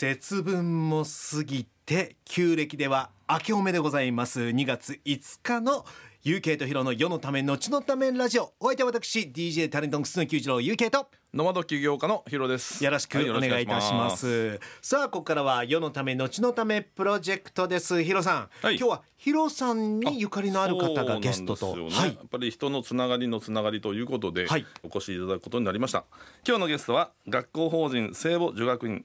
節分も過ぎて旧暦では明けおめでございます。2月5日の UK とヒロの世のため後のためラジオ。お相手は私 DJ タレントの楠木裕次郎 UK とノマド起業家のヒロです。よろしくお願いいたします,、さあここからは世のため後のためプロジェクトです。ヒロさん、はい。今日はヒロさんにゆかりのある方がゲストと、ね。はい。やっぱり人のつながりのつながりということで、はい。お越しいただくことになりました。今日のゲストは学校法人聖母女学院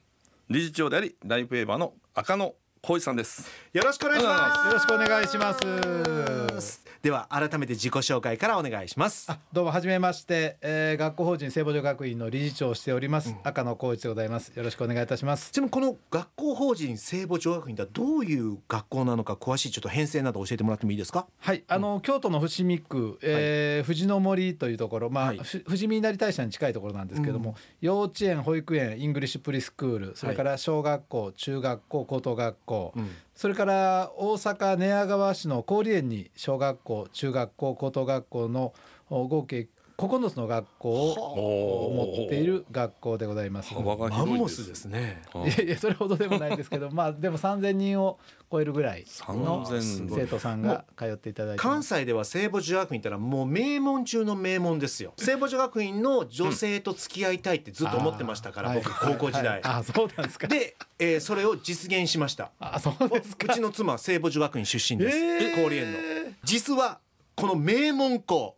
理事長でありライフエーバーの赤野浩一さんです。よろしくお願いします。よろしくお願いします。では改めて自己紹介からお願いします。あどうもはじめまして、えー、学校法人聖母女学院の理事長をしております、赤野光一でございます。よろしくお願いいたします。ちなみにこの学校法人聖母女学院ではどういう学校なのか詳しいちょっと編成など教えてもらってもいいですか？はい、あの、京都の伏見区、えー藤の森というところ、まあ、はい。ふ富士見稲荷大社に近いところなんですけども、幼稚園、保育園、イングリッシュプリスクール、それから小学校、中学校、高等学校、ん。それから大阪寝屋川市の香里園に小学校、中学校、高等学校のお合計9つの学校を持っている学校でございます。幅がマン広いです。モスですね。いやいやそれほどでもないですけど まあでも3,000人を超えるぐらいの3000生徒さんが通っていただいて関西では聖母女学院ってのはもう名門中の名門ですよ。聖母女学院の女性と付き合いたいってずっと思ってましたから、僕はい高校時代、はいあそうなんですか。で、えーそれを実現しました。あそうですか。うちの妻聖母女学院出身です、えー。香里園の。実はこの名門校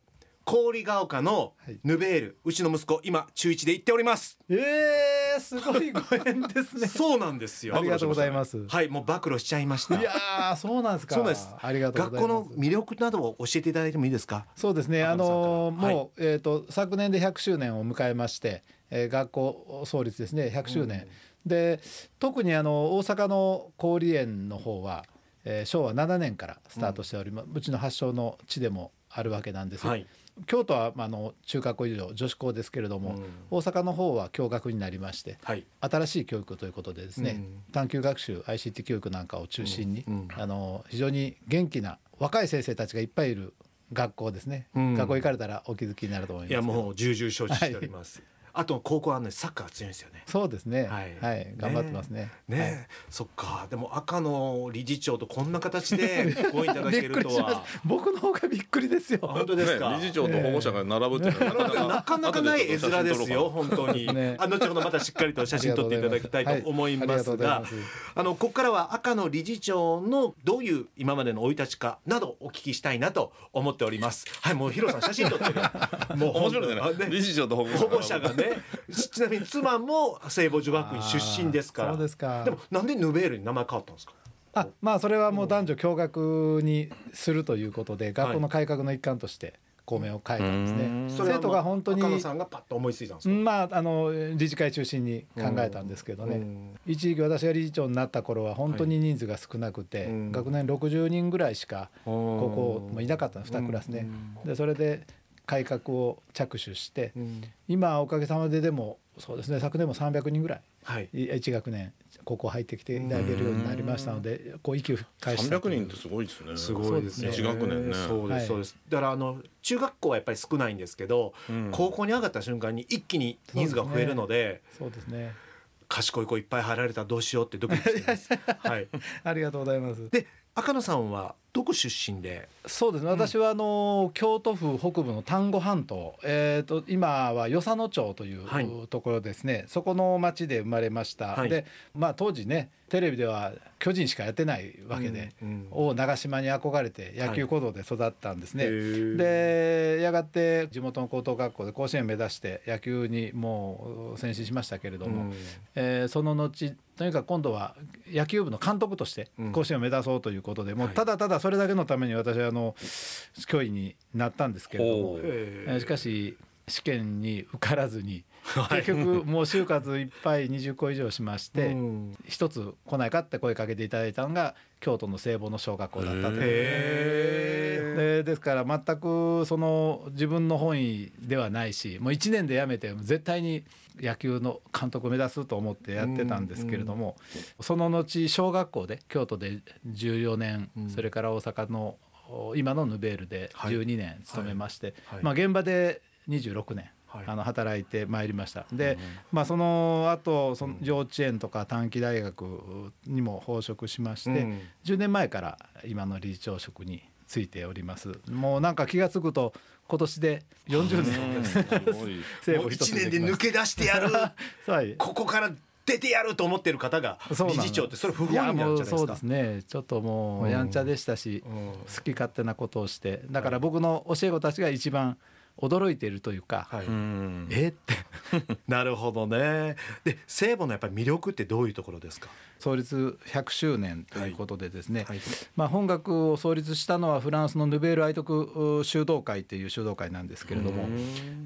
郡ヶ丘のはい。ヌベールうちの息子今中1で行っております。えー、すごいご縁ですね。そうなんですよ。ありがとうございます。はいもう暴露しちゃいました。いやーそうなんですか。そうなんです。ありがとう学ございます。校の魅力などを教えていただいてもいいですか？そうですね、あのはい。もう、えー、と昨年で100周年を迎えまして、えー学校創立ですね。100周年、で特にあの大阪の郡園の方は、えー昭和7年からスタートしております、うちの発祥の地でもあるわけなんです。よ、はい京都は、まあ、あの中学校以上女子校ですけれども、うん。大阪の方は共学になりましてはい。新しい教育ということでですね、うん。探究学習 ICT 教育なんかを中心に、うん。うん。あの非常に元気な若い先生たちがいっぱいいる学校ですね、うん。学校行かれたらお気づきになると思いますいやもう重々承知しております、あと高校はねサッカー強いんですよね。そうですね。ははい。い、頑張ってますね。ね。え、はい。そっか。でも赤の理事長とこんな形で ご縁いただけるとは。た僕の方がびっくりですよ。あ本当ですか、ね、理事長と保護者が並ぶっていうのは なかなかない絵面ですよ本当に、ね。あ後ほどまたしっかりと写真撮っていただきたいと思いますが。はい。あのここからは赤の理事長のどういう今までの生い立ちかなどお聞きしたいなと思っております。はいもうヒロさん写真撮ってる。もう面白いねあ理事長と保護者保護者がね ちなみに妻も聖母女学院出身ですから。そうですか。でもなんでヌベールに名前変わったんですか？あまあそれはもう男女共学にするということで学校の改革の一環として校名を変えたんですね、それは生徒が本当に赤野さんがパッと思いついたんですか、まああの理事会中心に考えたんですけどね、うん。一時期私が理事長になった頃は本当に人数が少なくて、うん。学年60人ぐらいしかこここもいなかったの2クラスね、でそれで改革を着手して、今おかげさまででもそうですね昨年も300人ぐらいはい。1学年ここ入ってきていただけるようになりましたのでこう息を返した300人ってすごいですね。すごいですね。そうですね一学年ね。そうです、はいそうです。だからあの中学校はやっぱり少ないんですけど、うん。高校に上がった瞬間に一気に人数が増えるので、そうですね。賢い子いっぱい入られたらどうしようってドキドキしてます。はい。ありがとうございます。で、赤野さんはどこ出身で、そうですね。私はあの京都府北部の丹後半島、えー、と今は与謝野町という、はい。ところですね。そこの町で生まれました、はい。でまあ当時ねテレビでは巨人しかやってないわけで、うんうん。を長島に憧れて野球小僧で育ったんですね、へー。でやがて地元の高等学校で甲子園目指して野球にもう選手しましたけれども、うん。えーその後とにかく今度は野球部の監督としてうん。甲子園を目指そうということで、もうはい。ただただそれだけのために私はあの教員になったんですけれどもしかし試験に受からずにはい 結局もう就活いっぱい20個以上しましてうん。一つ来ないかって声かけていただいたのが京都の聖母の小学校だったとでですから全くその自分の本意ではないしもう1年で辞めて絶対に野球の監督を目指すと思ってやってたんですけれども、その後小学校で京都で14年、うん。それから大阪のお今のヌベールではい。12年勤めまして、はい。まあ、現場で26年はいあの働いてまいりました。で、まあ、その後その幼稚園とか短期大学にも奉職しまして、うん。10年前から今の理事長職についております。もうなんか気が付くと今年で40年すごい政もう1府 一つで年で抜け出してやる。はいここから出てやると思ってる方が理事長ってそれ不本意なるんじゃないですか。もうそうですね。ちょっともうやんちゃでしたし、うん。好き勝手なことをして。だから僕の教え子たちが一番驚いているというか、はい。うん。え？って。なるほどね。で聖母のやっぱり魅力ってどういうところですか？創立100周年ということでですね、はい。まあ、本学を創立したのはフランスのヌベール愛徳修道会っていう修道会なんですけれども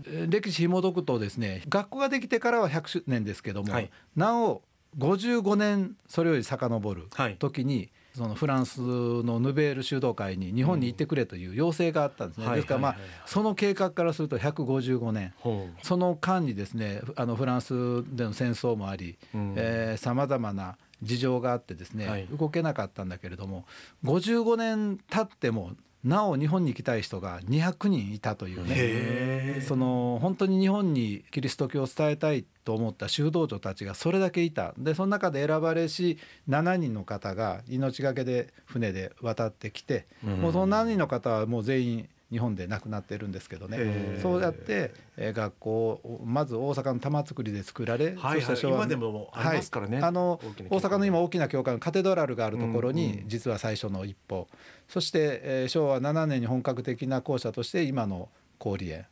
えー歴史紐解くとですね学校ができてからは100周年ですけども、はい。なお55年それより遡るはい。時に、そのフランスのヌベール修道会に日本に行ってくれという要請があったんですね、うんですからまあその計画からすると155年。ほその間にですねあのフランスでの戦争もありうん。さまざまな事情があってですね、はい。動けなかったんだけれども55年経ってもなお日本に行きたい人が200人いたといううねその本当に日本にキリスト教を伝えたいと思った修道女たちがそれだけいた。でその中で選ばれし7人の方が命がけで船で渡ってきて、もうその7人の方はもう全員日本で亡くなってるんですけどね。そうやって、えー学校をまず大阪の玉造りで作られ、はいはい。そして昭和今でもありますからね。はい。あの大阪の今大きな教会のカテドラルがあるところうんにうん。実は最初の一歩、そして、えー昭和7年に本格的な校舎として今の郡園。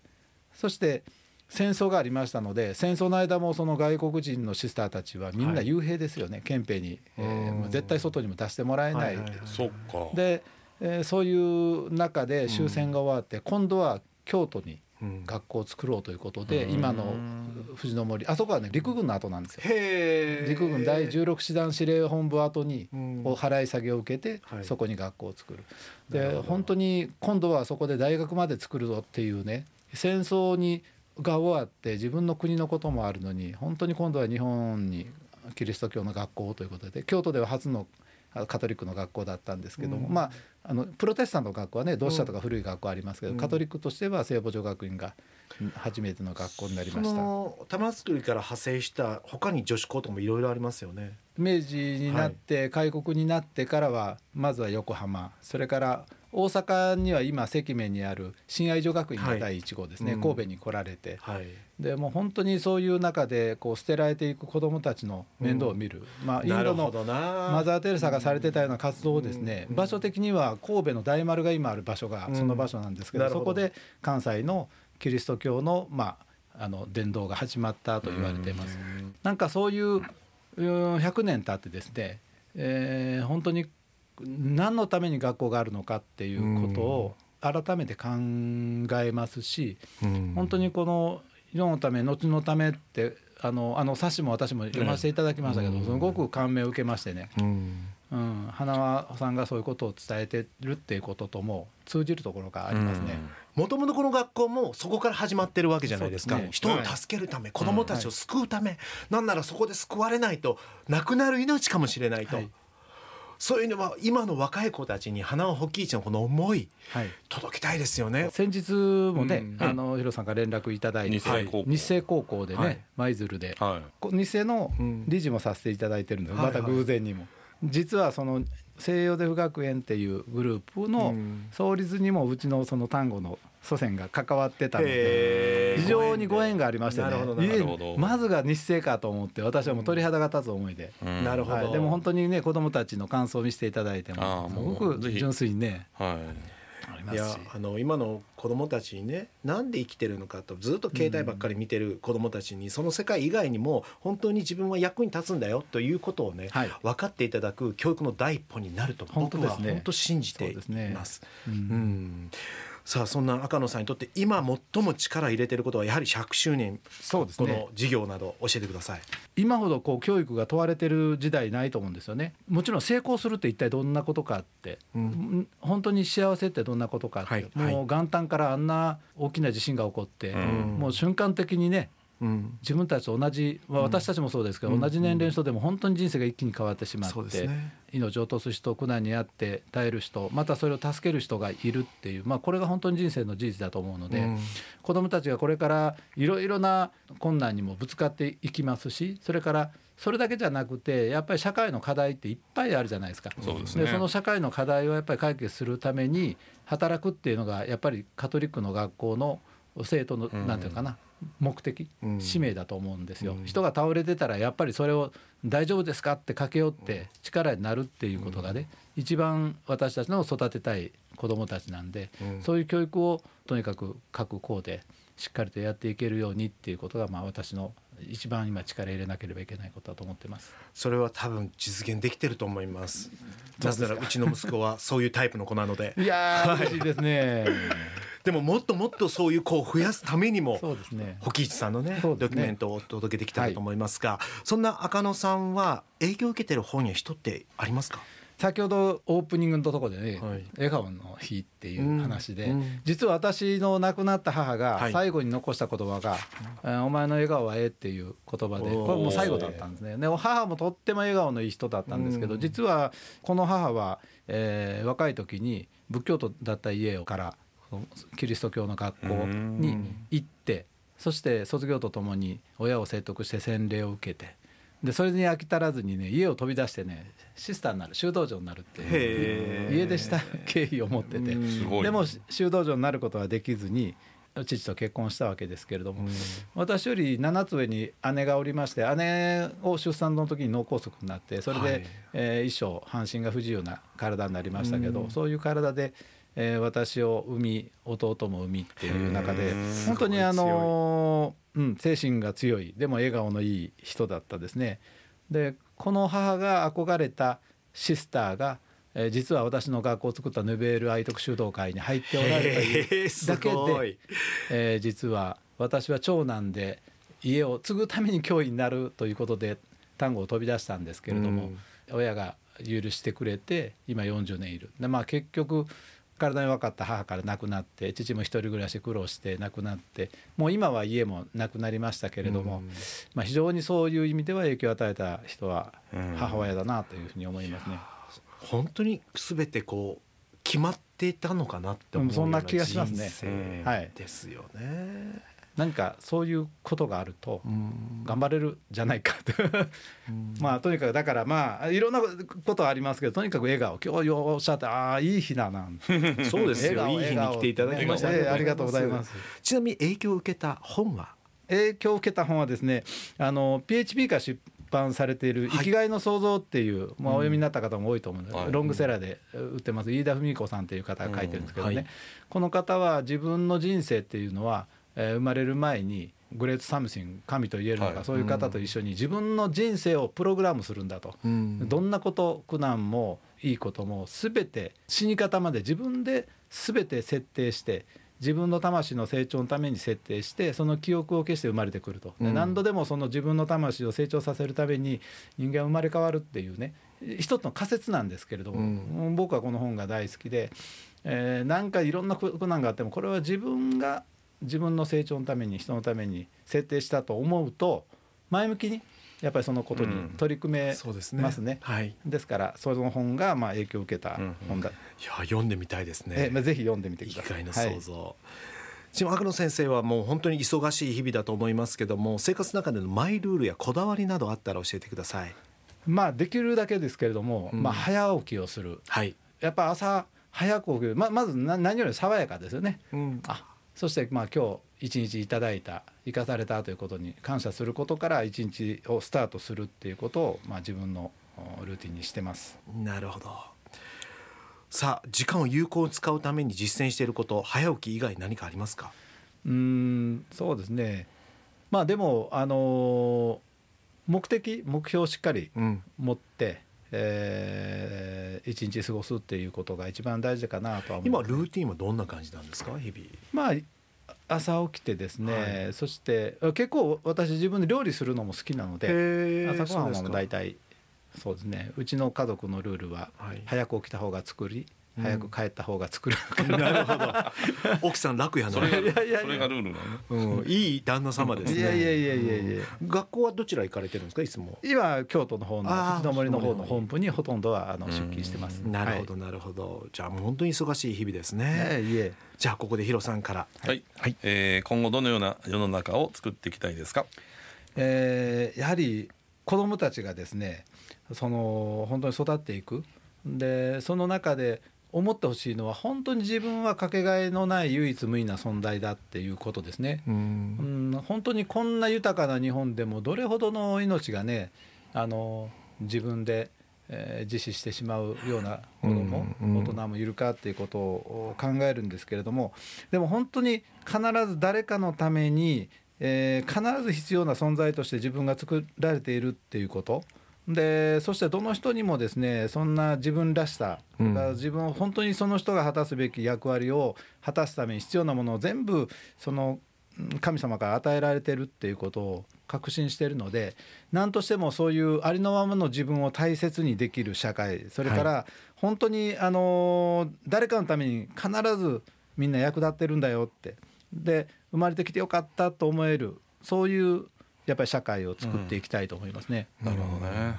そして戦争がありましたので戦争の間もその外国人のシスターたちはみんな幽閉ですよね、憲兵に、えー絶対外にも出してもらえない、はいはいはい。そっか。で、えーそういう中で終戦が終わって、今度は京都にうん。学校を作ろうということで、うん。今の藤の森あそこはね陸軍の後なんですよ。陸軍第16師団司令本部後にうん。お払い下げを受けてはい。そこに学校を作る。なるほど。で本当に今度はそこで大学まで作るぞっていうね戦争にが終わって自分の国のこともあるのに本当に今度は日本にキリスト教の学校ということで京都では初のあカトリックの学校だったんですけども、うん。まああのプロテスタントの学校はね同志社とか古い学校ありますけど、うん。カトリックとしては聖母女学院がうん初めての学校になりまそした。の玉造りから派生した他に女子校とかもいろいろありますよね。明治になって開国になってからはまずは横浜。それから大阪には今関目にある親愛女学院が第1号ですね、はいうん。神戸に来られて。はい。でもう本当にそういう中でこう捨てられていく子どもたちの面倒を見る、まあ、インドのマザー・テレサがされてたような活動をですね、うん。場所的には神戸の大丸が今ある場所がうん。その場所なんですけど,、そこで関西のキリスト教の,、まあ、あの伝道が始まったと言われています。なんかそういううん100年経ってですね、えー本当に何のために学校があるのかっていうことを改めて考えますし、うん。本当にこの世のため後のためってあのあの冊子も私も読ませていただきましたけど、うん。すごく感銘を受けましてね、うん。うん、花輪さんがそういうことを伝えてるっていうこととも通じるところがありますね。もともとこの学校もそこから始まってるわけじゃないですか。ね。人を助けるため、子供たちを救うため、なんならそこで救われないと亡くなる命かもしれないと、はいそういうのは今の若い子たちに花尾ホッキーチのこの思いはい。届けたいですよね。先日もね、うん。あのヒロさんから連絡いただいて日生高校。日生高校でね、はい。舞鶴で、はい。こ日生のうん。理事もさせていただいてるので、はいまた偶然にも、実はその西洋デフ学園っていうグループのうん。創立にもうちのその単語の祖先が関わってたので非常にご縁がありましてね。なるほどなるほど。いえまずが日生かと思って私はもう鳥肌が立つ思いで。うん。なるほど、はい、でも本当にね子どもたちの感想を見せていただいてもすごく純粋にねはい。いやありますし。あの今の子供たちにねなんで生きてるのかとずっと携帯ばっかり見てる子供たちに、その世界以外にも本当に自分は役に立つんだよということをね、はい。分かっていただく教育の第一歩になると僕は本当ですね。本当信じていそうですね。ます。うん。うんさあそんな赤野さんにとって今最も力入れてることはやはり100周年。そうですね。この事業など教えてください。今ほどこう教育が問われてる時代ないと思うんですよね。もちろん成功するって一体どんなことかって、うん。ん本当に幸せってどんなことかって、はいはいもう元旦からあんな大きな地震が起こって、うんもう瞬間的にねうん。自分たちと同じ、まあ、私たちもそうですけど、うん。同じ年齢の人でも本当に人生が一気に変わってしまって、ね。命を落とす人苦難にあって耐える人またそれを助ける人がいるっていう、まあ、これが本当に人生の事実だと思うので、うん。子どもたちがこれからいろいろな困難にもぶつかっていきますしそれからそれだけじゃなくてやっぱり社会の課題っていっぱいあるじゃないですか。そうですね。その社会の課題をやっぱり解決するために働くっていうのがやっぱりカトリックの学校の生徒の、うん。なんていうのかな目的、うん。使命だと思うんですよ、うん。人が倒れてたらやっぱりそれを大丈夫ですかって駆け寄って力になるっていうことがね、一番私たちの育てたい子どもたちなんで、うん。そういう教育をとにかく各校でしっかりとやっていけるようにっていうことがまあ私の一番今力入れなければいけないことだと思ってます。それは多分実現できてると思います。なぜならうちの息子はそういうタイプの子なので。いやー嬉しいですね。でももっともっとそういう子を増やすためにもそうですね。保木市さんのねね。ドキュメントをお届けできたらと思いますが、そんな赤野さんは影響を受けてる本や人ってありますか？先ほどオープニングのところでね、はい。笑顔の日っていう話で、うんうん。実は私の亡くなった母はい。が最後に残した言葉が「えーお前の笑顔はええ」っていう言葉でこれもう最後だったんですね。で母もとっても笑顔のいい人だったんですけど、うん。実はこの母は、えー若い時に仏教徒だった家からキリスト教の学校に行ってそして卒業とともに親を説得して洗礼を受けてでそれに飽き足らずにね家を飛び出してねシスターになる修道場になるって家出した経緯を持ってて。でも修道場になることはできずに父と結婚したわけですけれども、私より7つ上に姉がおりまして姉を出産の時に脳梗塞になってそれで、はい。えー一生半身が不自由な体になりましたけど、うん。そういう体で、えー私を産み弟も産みっていう中で本当にあのーうん、精神が強いでも笑顔のいい人だったですね。でこの母が憧れたシスターが、えー実は私の学校を作ったヌベール愛徳修道会に入っておられただけで、えー実は私は長男で家を継ぐために教員になるということで単語を飛び出したんですけれども、親が許してくれて今40年いる。で、まあ、結局体に分かった母から亡くなって父も一人暮らし苦労して亡くなってもう今は家もなくなりましたけれども、うんまあ、非常にそういう意味では影響を与えた人はうん母親だなというふうに思いますね。本当に全てこう決まっていたのかなって思ううんそんな気がしますね人生はいですよね。何かそういうことがあるとうん。頑張れるじゃないかと。まあとにかくだからまあいろんなことはありますけどとにかく笑顔今日おっしゃってああいい日だな そうですよ。いい日に来ていただきました。笑顔ええありがとうございます。ちなみに影響を受けた本は？影響を受けた本はですねあの PHP が出版されている「生きがいの創造」っていう、まあ、お読みになった方も多いと思うんです、はい。ロングセラーで売ってます。飯田文子さんという方が書いてるんですけどね、うん。はい。この方は自分の人生っていうのは、えー生まれる前にグレートサムシン神と言えるのか、はい。そういう方と一緒に自分の人生をプログラムするんだと。どんなこと苦難もいいことも全て死に方まで自分で全て設定して自分の魂の成長のために設定してその記憶を消して生まれてくると、でうん。何度でもその自分の魂を成長させるために人間は生まれ変わるっていうね一つの仮説なんですけれども、うん。僕はこの本が大好きで、えーなんかいろんな苦難があってもこれは自分が自分の成長のために人のために設定したと思うと前向きにやっぱりそのことに取り組めそうですね。ますね。はい。ですからその本がまあ影響を受けた本だ、いや読んでみたいですえね。まあぜひ読んでみてく生ださい。きがいのはい創造。ちなみに赤野先生はもう本当に忙しい日々だと思いますけども生活の中でのマイルールやこだわりなどあったら教えてください。まあできるだけですけれども、うんまあ早起きをするはい。やっぱ朝早く起きるままずな何より爽やかですよね。うんあそしてまあ今日一日いただいた生かされたということに感謝することから一日をスタートするっていうことをまあ自分のおルーティンにしてます。なるほど。さあ時間を有効に使うために実践していること早起き以外何かありますか？うーんそうですねまあでもあのー目的目標をしっかりうん。持って、えー一日過ごすっていうことが一番大事かなとは思い今ますルーティンはどんな感じなんですか？日々。まあ朝起きてですね、はい。そしてあ結構私自分で料理するのも好きなので朝ごはんは大体そうですね。うちの家族のルールははい。早く起きた方が作り早く帰った方が作れるから、なるほど。奥さん楽やな。それがいやいやそれがルールなの。ねうん、いい旦那様ですね。いやいやいやいやいや。学校はどちら行かれてるんですか？いつも。今京都の方の藤の森の方の本部にほとんどはあの出勤してます。なるほどなるほど、じゃあもう本当に忙しい日々ですね、はい。いえじゃあここでヒロさんから。はい、はい。えー今後どのような世の中を作っていきたいですか？えーやはり子どもたちがですねその本当に育っていく。でその中で思ってほしいのは本当に自分はかけがえのない唯一無二な存在だっていうことですね。ううんん本当にこんな豊かな日本でもどれほどの命がねあの自分で、えー自死してしまうような子供、うんうん。大人もいるかっていうことを考えるんですけれどもでも本当に必ず誰かのために、えー必ず必要な存在として自分が作られているっていうことでそしてどの人にもですねそんな自分らしさ、うん。自分本当にその人が果たすべき役割を果たすために必要なものを全部そのうん神様から与えられてるっていうことを確信しているので何としてもそういうありのままの自分を大切にできる社会それから本当にあの誰かのために必ずみんな役立ってるんだよってで生まれてきてよかったと思えるそういうやっぱり社会を作っていきたいと思いますね。なるほどね。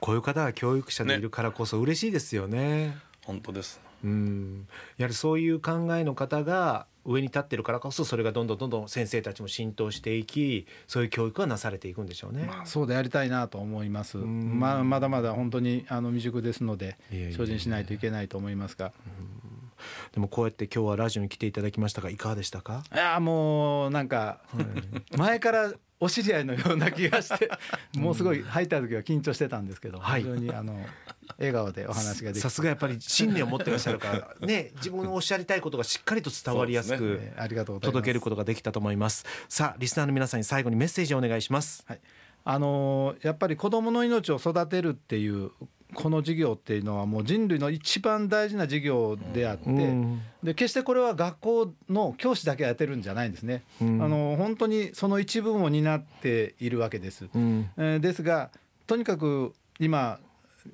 こういう方が教育者でいるからこそ嬉しいですよね。本当です。うん。やはりそういう考えの方が上に立ってるからこそそれがどんどんどんどん先生たちも浸透していきそういう教育がなされていくんでしょうね、まあ、そうでありたいなと思います。ん。まあ、まだまだ本当にあの未熟ですので精進しないといけないと思いますが。でもこうやって今日はラジオに来ていただきましたがいかがでしたか？いやもうなんか前からお知り合いのような気がして もうすごい入った時は緊張してたんですけど、はい。非常にあの笑顔でお話ができて。さすがやっぱり信念を持ってらっしゃるからね自分のおっしゃりたいことがしっかりと伝わりやすく届けることができたと思います。さあリスナーの皆さんに最後にメッセージをお願いします。はい、あのーやっぱり子どもの命を育てるっていうこの事業っていうのはもう人類の一番大事な事業であって、うん。で決してこれは学校の教師だけやってるんじゃないんですね、うん。あの本当にその一部を担っているわけです。うん。えーですがとにかく今、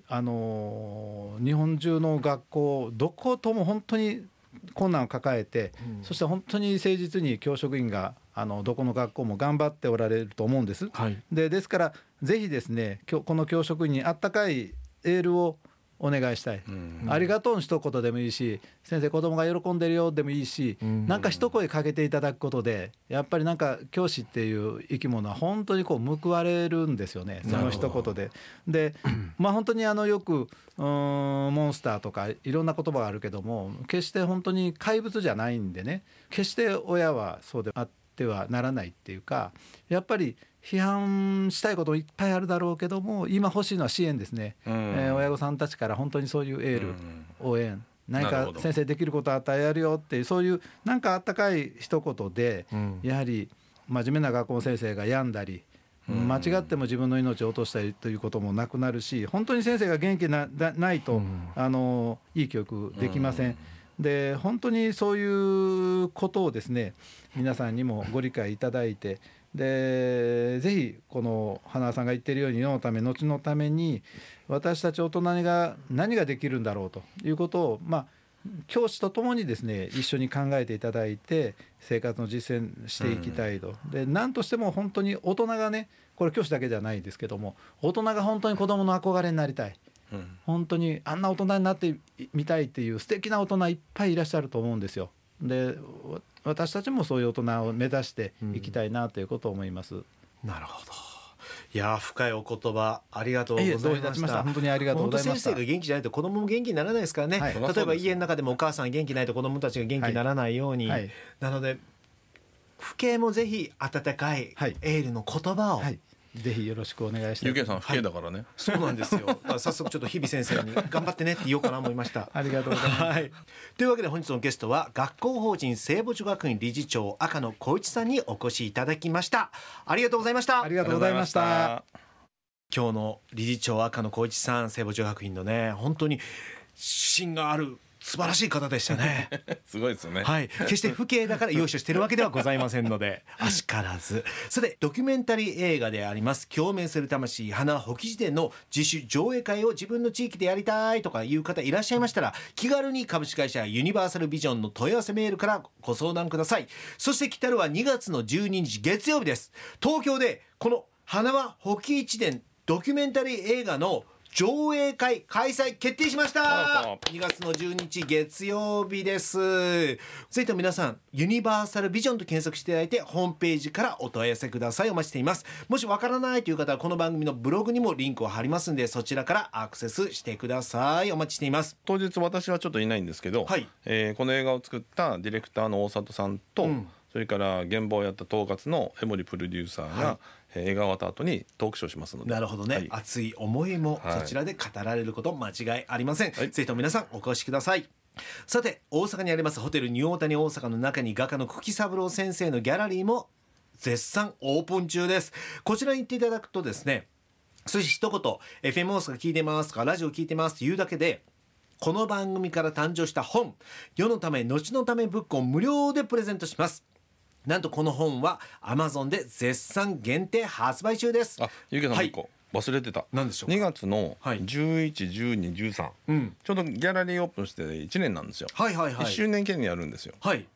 あのー日本中の学校どことも本当に困難を抱えて、うん。そして本当に誠実に教職員があのどこの学校も頑張っておられると思うんです。はい。でですからぜひですねこの教職員にあったかいエールをお願いしたい、うん。ありがとうの一言でもいいし先生子供が喜んでるよでもいいし、うん。なんか一声かけていただくことでやっぱりなんか教師っていう生き物は本当にこう報われるんですよねその一言で。で まあ本当にあのよくうーんモンスターとかいろんな言葉があるけども決して本当に怪物じゃないんでね。決して親はそうであってはならないっていうかやっぱり批判したいこといっぱいあるだろうけども今欲しいのは支援ですね、うん。えー親御さんたちから本当にそういうエール、うん。応援。何か先生できることを与えるよっていうそういうなんかあったかい一言で、うん。やはり真面目な学校の先生が病んだり、うん。間違っても自分の命を落としたりということもなくなるし本当に先生が元気なだないと、うん。あのいい教育できません。で本当にそういうことをですね皆さんにもご理解いただいてでぜひこの花輪さんが言ってるように世のため後のために私たち大人が何ができるんだろうということをまあ教師とともにですね一緒に考えていただいて生活の実践していきたいと、で何としても本当に大人がねこれ教師だけじゃないですけども大人が本当に子どもの憧れになりたい。うん。本当にあんな大人になってみたいっていう素敵な大人いっぱいいらっしゃると思うんですよ。でわ私たちもそういう大人を目指していきたいなということを思います。なるほど。いやー深いお言葉ありがとうございましいた本当にありがとうございました。先生が元気じゃないと子供も元気にならないですからね、はい。例えば家の中でもお母さん元気ないと子供たちが元気にならないように、はい。なので父兄もぜひ温かいはい。エールの言葉を、はい、ぜひよろしくお願いしたい。ゆうけいさん不敬だからね、そうなんですよ。早速ちょっと日々先生に頑張ってねって言おうかな思いました。ありがとうございます。はい、というわけで本日のゲストは学校法人聖母女学院理事長赤野光一さんにお越しいただきました。ありがとうございました。ありがとうございました。今日の理事長赤野光一さん聖母女学院のね本当に芯がある素晴らしい方でしたね。すごいですよね。はい。決して不敬だから優勝してるわけではございませんので あしからず。さてドキュメンタリー映画であります共鳴する魂花保木辞典の自主上映会を自分の地域でやりたいとかいう方いらっしゃいましたら気軽に株式会社ユニバーサルビジョンの問い合わせメールからご相談ください。そして来たるは2月の12日月曜日です。東京でこの花は保木一伝ドキュメンタリー映画の上映会開催決定しました。あ2月の12日月曜日です。ぜひとも皆さんユニバーサルビジョンと検索していただいてホームページからお問い合わせください。お待ちしています。もしわからないという方はこの番組のブログにもリンクを貼りますんでそちらからアクセスしてください。お待ちしています。当日私はちょっといないんですけど、はい。えーこの映画を作ったディレクターの大里さんと、ん。それから現場をやった統括の江森プロデューサーが、はい。えー映画が終わった後にトークショーしますので。なるほどね、はい。熱い思いもはい。そちらで語られること間違いありません、はい。ぜひとも皆さんお越しください。さて大阪にありますホテルニューオータニ大阪の中に画家の久喜三郎先生のギャラリーも絶賛オープン中です。こちらに行っていただくとですねそして一言 FM 大阪聞いてますとかラジオ聞いてますというだけでこの番組から誕生した本世のため後のためブックを無料でプレゼントしますなんとこの本は Amazon で絶賛限定発売中です。あゆうけさんもはい。一個、忘れてた。何でしょうか？2月のはい。111213、うん。ちょうどギャラリーオープンして1年なんですよ、はいはいはい。1周年記念にやるんですよ。はい。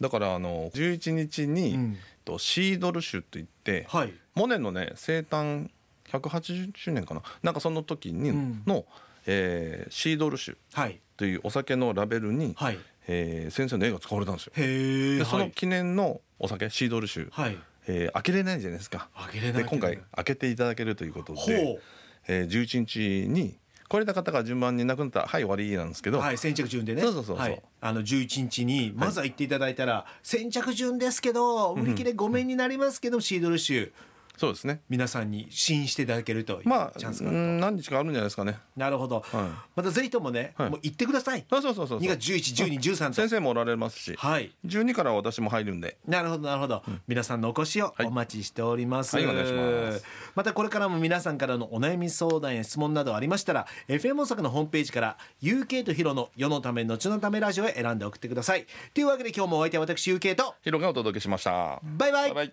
だからあの11日に、うん。とシードル種といって、はい。モネのね生誕180周年かな？なんかその時にうん。の、えーシードル種はい。というお酒のラベルに、はいえー先生の絵が使われたんですよ。でその記念のお酒シードル酒、はい。えー開けれないじゃないですか。開けれないで今回開けていただけるということほでう、えー、11日に来れた方が順番になくなったらはい終わりなんですけど、はい先着順でね。そうそうそうあの11日にまずは行っていただいたら、先着順ですけど売り切れごめんになりますけど、シードル酒そうですね。皆さんに試飲していただけるというまあチャンスがあると、うん何日かあるんじゃないですかね。なるほど、はまたぜひともね、はい。もう行ってください。あそうそうそうそう。2月111213と。先生もおられますし、はい。12からは私も入るんで。なるほどなるほど、皆さんのお越しをお待ちしております、はいお願いします。またこれからも皆さんからのお悩み相談や質問などありましたら FM 大阪のホームページから UK とヒロの世のため後のためラジオへ選んで送ってください。というわけで今日もお相手は私 UK と。ヒロがお届けしました。バイバイ。バイバイ